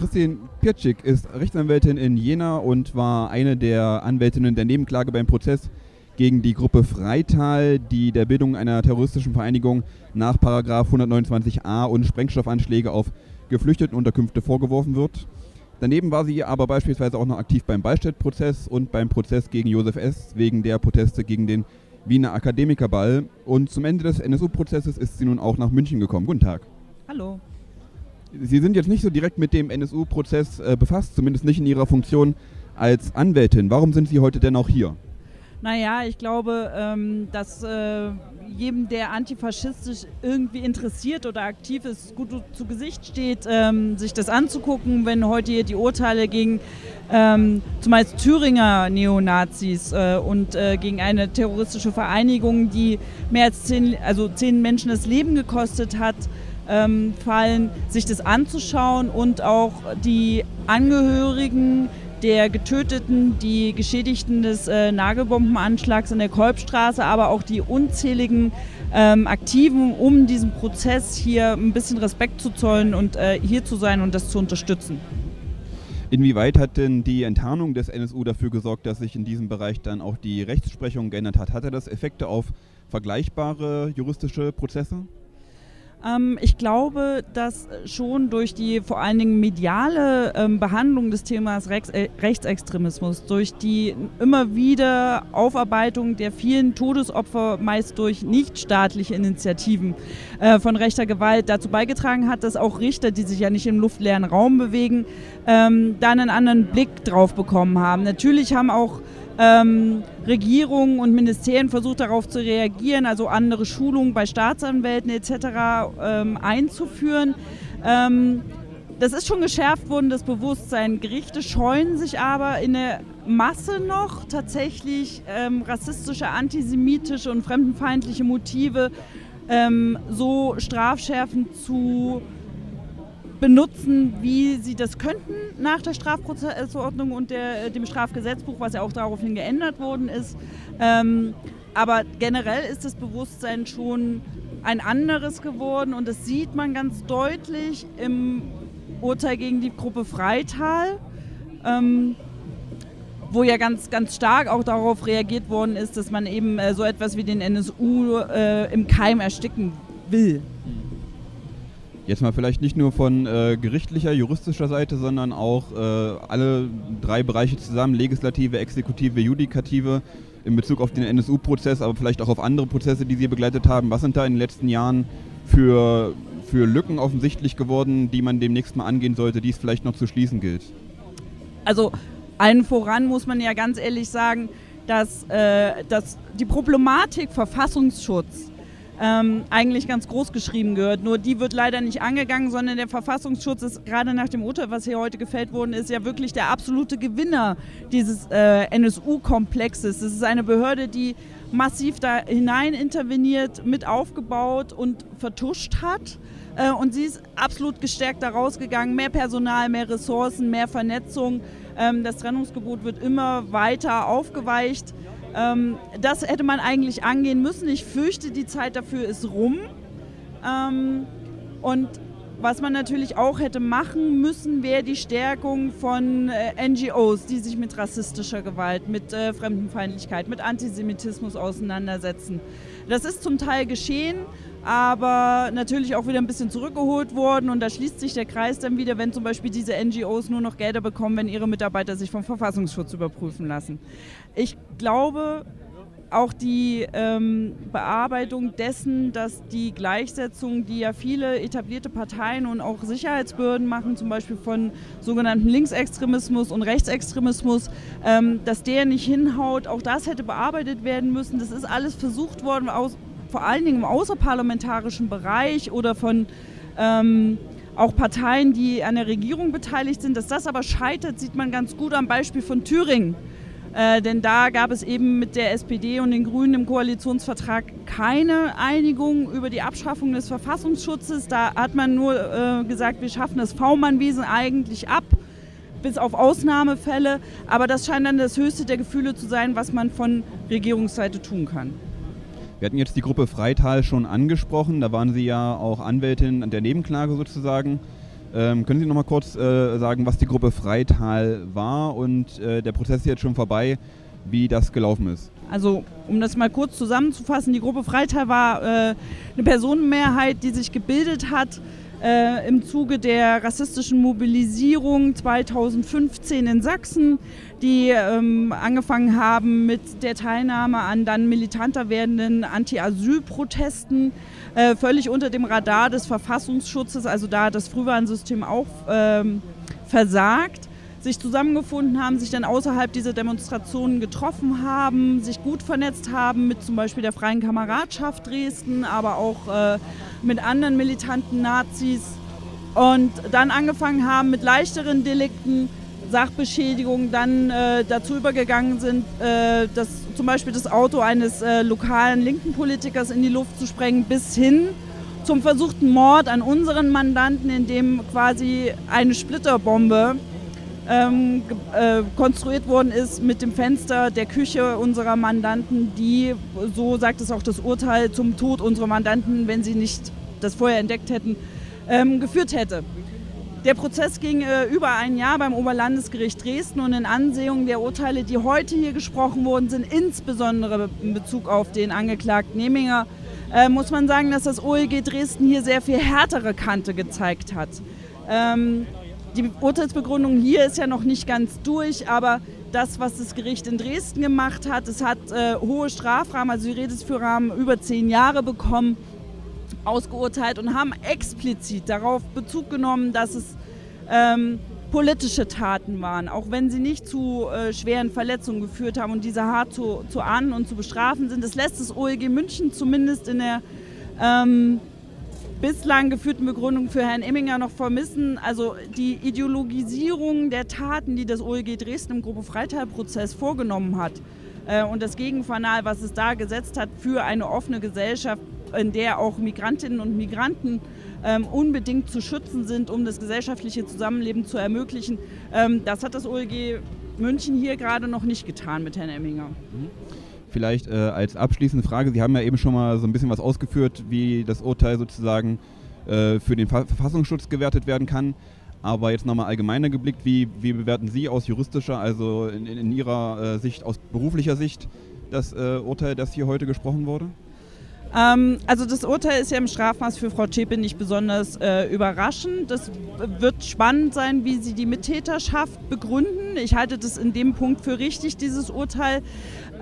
Christine Pirczyk ist Rechtsanwältin in Jena und war eine der Anwältinnen der Nebenklage beim Prozess gegen die Gruppe Freital, die der Bildung einer terroristischen Vereinigung nach 129a und Sprengstoffanschläge auf Geflüchtetenunterkünfte vorgeworfen wird. Daneben war sie aber beispielsweise auch noch aktiv beim Beistedt-Prozess und beim Prozess gegen Josef S. wegen der Proteste gegen den Wiener Akademikerball. Und zum Ende des NSU-Prozesses ist sie nun auch nach München gekommen. Guten Tag. Hallo. Sie sind jetzt nicht so direkt mit dem NSU-Prozess äh, befasst, zumindest nicht in Ihrer Funktion als Anwältin. Warum sind Sie heute denn auch hier? Naja, ich glaube, ähm, dass äh, jedem, der antifaschistisch irgendwie interessiert oder aktiv ist, gut zu Gesicht steht, ähm, sich das anzugucken, wenn heute hier die Urteile gegen ähm, zumeist Thüringer Neonazis äh, und äh, gegen eine terroristische Vereinigung, die mehr als zehn, also zehn Menschen das Leben gekostet hat, ähm, fallen, sich das anzuschauen und auch die Angehörigen der Getöteten, die Geschädigten des äh, Nagelbombenanschlags in der Kolbstraße, aber auch die unzähligen ähm, Aktiven, um diesem Prozess hier ein bisschen Respekt zu zollen und äh, hier zu sein und das zu unterstützen. Inwieweit hat denn die Enttarnung des NSU dafür gesorgt, dass sich in diesem Bereich dann auch die Rechtsprechung geändert hat? Hatte das Effekte auf vergleichbare juristische Prozesse? Ähm, ich glaube, dass schon durch die vor allen Dingen mediale ähm, Behandlung des Themas äh, Rechtsextremismus, durch die immer wieder Aufarbeitung der vielen Todesopfer, meist durch nichtstaatliche Initiativen äh, von rechter Gewalt, dazu beigetragen hat, dass auch Richter, die sich ja nicht im luftleeren Raum bewegen, ähm, da einen anderen Blick drauf bekommen haben. Natürlich haben auch ähm, Regierungen und Ministerien versucht darauf zu reagieren, also andere Schulungen bei Staatsanwälten etc. Ähm, einzuführen. Ähm, das ist schon geschärft worden, das Bewusstsein. Gerichte scheuen sich aber in der Masse noch tatsächlich ähm, rassistische, antisemitische und fremdenfeindliche Motive ähm, so strafschärfend zu benutzen, wie sie das könnten nach der Strafprozessordnung und der, äh, dem Strafgesetzbuch, was ja auch daraufhin geändert worden ist. Ähm, aber generell ist das Bewusstsein schon ein anderes geworden und das sieht man ganz deutlich im Urteil gegen die Gruppe Freital, ähm, wo ja ganz, ganz stark auch darauf reagiert worden ist, dass man eben äh, so etwas wie den NSU äh, im Keim ersticken will. Jetzt mal vielleicht nicht nur von äh, gerichtlicher, juristischer Seite, sondern auch äh, alle drei Bereiche zusammen, Legislative, Exekutive, Judikative, in Bezug auf den NSU-Prozess, aber vielleicht auch auf andere Prozesse, die Sie begleitet haben. Was sind da in den letzten Jahren für, für Lücken offensichtlich geworden, die man demnächst mal angehen sollte, die es vielleicht noch zu schließen gilt? Also allen voran muss man ja ganz ehrlich sagen, dass, äh, dass die Problematik Verfassungsschutz ähm, eigentlich ganz groß geschrieben gehört. Nur die wird leider nicht angegangen, sondern der Verfassungsschutz ist gerade nach dem Urteil, was hier heute gefällt worden ist, ja wirklich der absolute Gewinner dieses äh, NSU-Komplexes. Das ist eine Behörde, die massiv da hinein interveniert, mit aufgebaut und vertuscht hat. Äh, und sie ist absolut gestärkt da rausgegangen. Mehr Personal, mehr Ressourcen, mehr Vernetzung. Ähm, das Trennungsgebot wird immer weiter aufgeweicht. Ähm, das hätte man eigentlich angehen müssen. Ich fürchte, die Zeit dafür ist rum. Ähm, und was man natürlich auch hätte machen müssen, wäre die Stärkung von äh, NGOs, die sich mit rassistischer Gewalt, mit äh, Fremdenfeindlichkeit, mit Antisemitismus auseinandersetzen. Das ist zum Teil geschehen aber natürlich auch wieder ein bisschen zurückgeholt worden. Und da schließt sich der Kreis dann wieder, wenn zum Beispiel diese NGOs nur noch Gelder bekommen, wenn ihre Mitarbeiter sich vom Verfassungsschutz überprüfen lassen. Ich glaube, auch die ähm, Bearbeitung dessen, dass die Gleichsetzung, die ja viele etablierte Parteien und auch Sicherheitsbehörden machen, zum Beispiel von sogenannten Linksextremismus und Rechtsextremismus, ähm, dass der nicht hinhaut, auch das hätte bearbeitet werden müssen. Das ist alles versucht worden, aus, vor allen Dingen im außerparlamentarischen Bereich oder von ähm, auch Parteien, die an der Regierung beteiligt sind. Dass das aber scheitert, sieht man ganz gut am Beispiel von Thüringen. Äh, denn da gab es eben mit der SPD und den Grünen im Koalitionsvertrag keine Einigung über die Abschaffung des Verfassungsschutzes. Da hat man nur äh, gesagt, wir schaffen das V-Mann-Wesen eigentlich ab, bis auf Ausnahmefälle. Aber das scheint dann das höchste der Gefühle zu sein, was man von Regierungsseite tun kann. Wir hatten jetzt die Gruppe Freital schon angesprochen, da waren Sie ja auch Anwältin an der Nebenklage sozusagen. Ähm, können Sie noch mal kurz äh, sagen, was die Gruppe Freital war und äh, der Prozess ist jetzt schon vorbei, wie das gelaufen ist? Also um das mal kurz zusammenzufassen, die Gruppe Freital war äh, eine Personenmehrheit, die sich gebildet hat äh, im Zuge der rassistischen Mobilisierung 2015 in Sachsen, die ähm, angefangen haben mit der Teilnahme an dann militanter werdenden Anti-Asyl-Protesten, äh, völlig unter dem Radar des Verfassungsschutzes, also da hat das Frühwarnsystem auch ähm, versagt sich zusammengefunden haben, sich dann außerhalb dieser Demonstrationen getroffen haben, sich gut vernetzt haben mit zum Beispiel der Freien Kameradschaft Dresden, aber auch äh, mit anderen militanten Nazis und dann angefangen haben mit leichteren Delikten, Sachbeschädigungen, dann äh, dazu übergegangen sind, äh, das, zum Beispiel das Auto eines äh, lokalen linken Politikers in die Luft zu sprengen, bis hin zum versuchten Mord an unseren Mandanten, in dem quasi eine Splitterbombe ähm, äh, konstruiert worden ist mit dem Fenster der Küche unserer Mandanten, die, so sagt es auch das Urteil, zum Tod unserer Mandanten, wenn sie nicht das vorher entdeckt hätten, ähm, geführt hätte. Der Prozess ging äh, über ein Jahr beim Oberlandesgericht Dresden und in Ansehung der Urteile, die heute hier gesprochen wurden, sind insbesondere in Bezug auf den Angeklagten Neminger, äh, muss man sagen, dass das OEG Dresden hier sehr viel härtere Kante gezeigt hat. Ähm, die Urteilsbegründung hier ist ja noch nicht ganz durch, aber das, was das Gericht in Dresden gemacht hat, es hat äh, hohe Strafrahmen, also die Redesführrahmen über zehn Jahre bekommen, ausgeurteilt und haben explizit darauf Bezug genommen, dass es ähm, politische Taten waren, auch wenn sie nicht zu äh, schweren Verletzungen geführt haben und diese hart zu, zu ahnden und zu bestrafen sind. Das lässt das OEG München zumindest in der ähm, bislang geführten Begründung für Herrn Emminger noch vermissen. Also die Ideologisierung der Taten, die das OEG Dresden im Gruppe Freital-Prozess vorgenommen hat äh, und das Gegenfanal, was es da gesetzt hat für eine offene Gesellschaft, in der auch Migrantinnen und Migranten ähm, unbedingt zu schützen sind, um das gesellschaftliche Zusammenleben zu ermöglichen. Ähm, das hat das OEG München hier gerade noch nicht getan mit Herrn Emminger. Mhm. Vielleicht äh, als abschließende Frage, Sie haben ja eben schon mal so ein bisschen was ausgeführt, wie das Urteil sozusagen äh, für den Ver Verfassungsschutz gewertet werden kann. Aber jetzt nochmal allgemeiner geblickt, wie, wie, bewerten Sie aus juristischer, also in, in Ihrer äh, Sicht, aus beruflicher Sicht, das äh, Urteil, das hier heute gesprochen wurde? Ähm, also das Urteil ist ja im Strafmaß für Frau Zschäpe nicht besonders äh, überraschend. Das wird spannend sein, wie sie die Mittäterschaft begründen. Ich halte das in dem Punkt für richtig, dieses Urteil.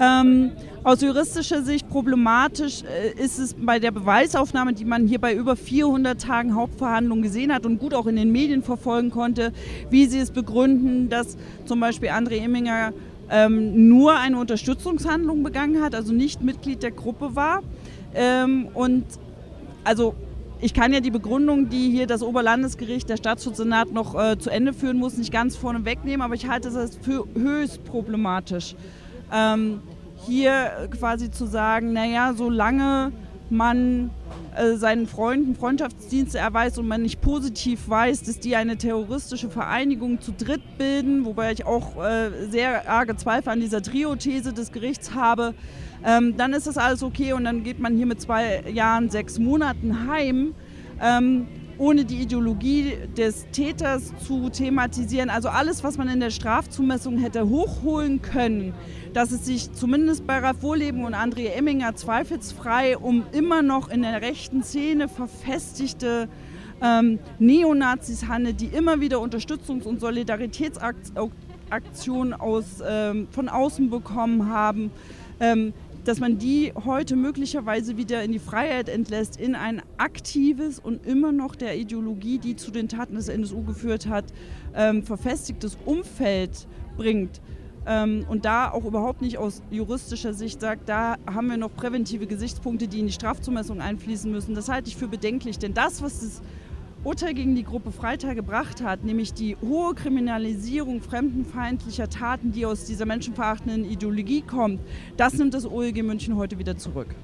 Ähm, aus juristischer Sicht problematisch äh, ist es bei der Beweisaufnahme, die man hier bei über 400 Tagen Hauptverhandlungen gesehen hat und gut auch in den Medien verfolgen konnte, wie sie es begründen, dass zum Beispiel André Imminger ähm, nur eine Unterstützungshandlung begangen hat, also nicht Mitglied der Gruppe war. Ähm, und also ich kann ja die Begründung, die hier das Oberlandesgericht, der Staatsschutzsenat noch äh, zu Ende führen muss, nicht ganz vorne wegnehmen, aber ich halte das für höchst problematisch. Ähm, hier quasi zu sagen, naja, solange man äh, seinen Freunden Freundschaftsdienste erweist und man nicht positiv weiß, dass die eine terroristische Vereinigung zu dritt bilden, wobei ich auch äh, sehr arge Zweifel an dieser Trio-These des Gerichts habe, ähm, dann ist das alles okay und dann geht man hier mit zwei Jahren, sechs Monaten heim. Ähm, ohne die Ideologie des Täters zu thematisieren. Also alles, was man in der Strafzumessung hätte hochholen können, dass es sich zumindest bei Ralf Wohleben und André Emminger zweifelsfrei um immer noch in der rechten Szene verfestigte ähm, Neonazis handelt, die immer wieder Unterstützungs- und Solidaritätsaktionen aus, ähm, von außen bekommen haben. Ähm, dass man die heute möglicherweise wieder in die Freiheit entlässt, in ein aktives und immer noch der Ideologie, die zu den Taten des NSU geführt hat, ähm, verfestigtes Umfeld bringt. Ähm, und da auch überhaupt nicht aus juristischer Sicht sagt, da haben wir noch präventive Gesichtspunkte, die in die Strafzumessung einfließen müssen. Das halte ich für bedenklich, denn das, was das Urteil gegen die Gruppe Freitag gebracht hat, nämlich die hohe Kriminalisierung fremdenfeindlicher Taten, die aus dieser menschenverachtenden Ideologie kommt, das nimmt das OEG München heute wieder zurück.